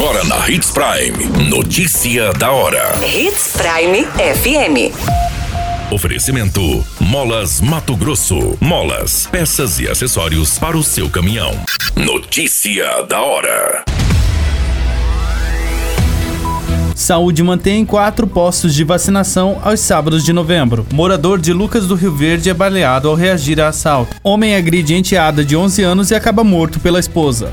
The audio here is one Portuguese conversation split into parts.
Agora na Hits Prime. Notícia da hora. Hits Prime FM. Oferecimento: Molas Mato Grosso. Molas, peças e acessórios para o seu caminhão. Notícia da hora. Saúde mantém quatro postos de vacinação aos sábados de novembro. Morador de Lucas do Rio Verde é baleado ao reagir a assalto. Homem agride enteada de 11 anos e acaba morto pela esposa.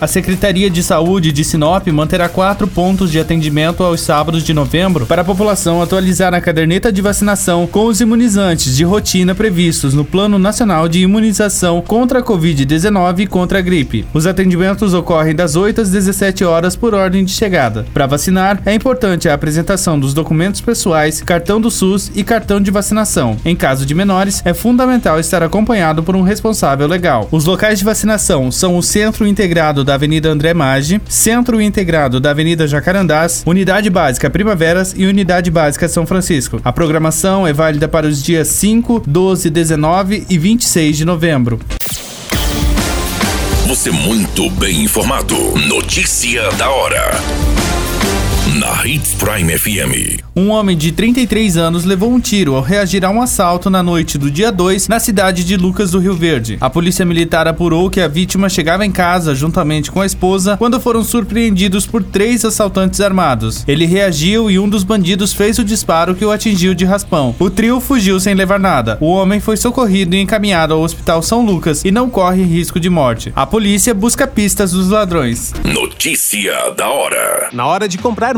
A Secretaria de Saúde de Sinop manterá quatro pontos de atendimento aos sábados de novembro para a população atualizar a caderneta de vacinação com os imunizantes de rotina previstos no Plano Nacional de Imunização contra a Covid-19 e contra a gripe. Os atendimentos ocorrem das 8 às 17 horas por ordem de chegada. Para vacinar, é importante a apresentação dos documentos pessoais, cartão do SUS e cartão de vacinação. Em caso de menores, é fundamental estar acompanhado por um responsável legal. Os locais de vacinação são o Centro Integrado da Avenida André Maggi, Centro Integrado da Avenida Jacarandás, Unidade Básica Primaveras e Unidade Básica São Francisco. A programação é válida para os dias 5, 12, 19 e 26 de novembro. Você muito bem informado. Notícia da hora. Na Hits Prime FM. Um homem de 33 anos levou um tiro ao reagir a um assalto na noite do dia 2 na cidade de Lucas do Rio Verde. A polícia militar apurou que a vítima chegava em casa juntamente com a esposa quando foram surpreendidos por três assaltantes armados. Ele reagiu e um dos bandidos fez o disparo que o atingiu de raspão. O trio fugiu sem levar nada. O homem foi socorrido e encaminhado ao Hospital São Lucas e não corre risco de morte. A polícia busca pistas dos ladrões. Notícia da hora. Na hora de comprar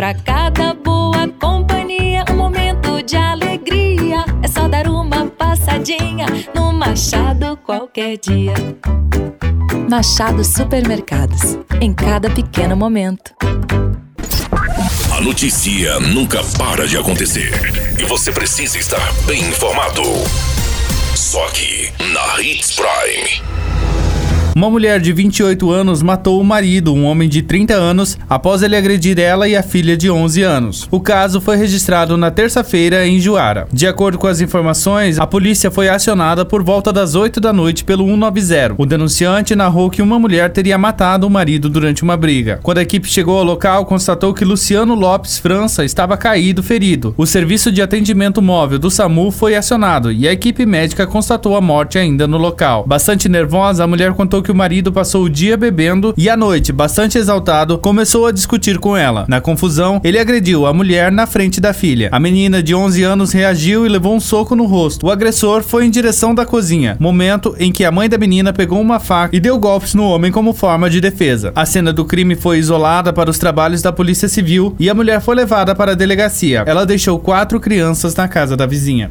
Pra cada boa companhia, um momento de alegria. É só dar uma passadinha no Machado qualquer dia. Machado Supermercados. Em cada pequeno momento. A notícia nunca para de acontecer. E você precisa estar bem informado. Só aqui, na Hits Prime. Uma mulher de 28 anos matou o marido, um homem de 30 anos, após ele agredir ela e a filha de 11 anos. O caso foi registrado na terça-feira em Juara. De acordo com as informações, a polícia foi acionada por volta das 8 da noite pelo 190. O denunciante narrou que uma mulher teria matado o marido durante uma briga. Quando a equipe chegou ao local, constatou que Luciano Lopes França estava caído ferido. O serviço de atendimento móvel do SAMU foi acionado e a equipe médica constatou a morte ainda no local. Bastante nervosa, a mulher contou que o marido passou o dia bebendo e à noite, bastante exaltado, começou a discutir com ela. Na confusão, ele agrediu a mulher na frente da filha. A menina de 11 anos reagiu e levou um soco no rosto. O agressor foi em direção da cozinha, momento em que a mãe da menina pegou uma faca e deu golpes no homem como forma de defesa. A cena do crime foi isolada para os trabalhos da Polícia Civil e a mulher foi levada para a delegacia. Ela deixou quatro crianças na casa da vizinha.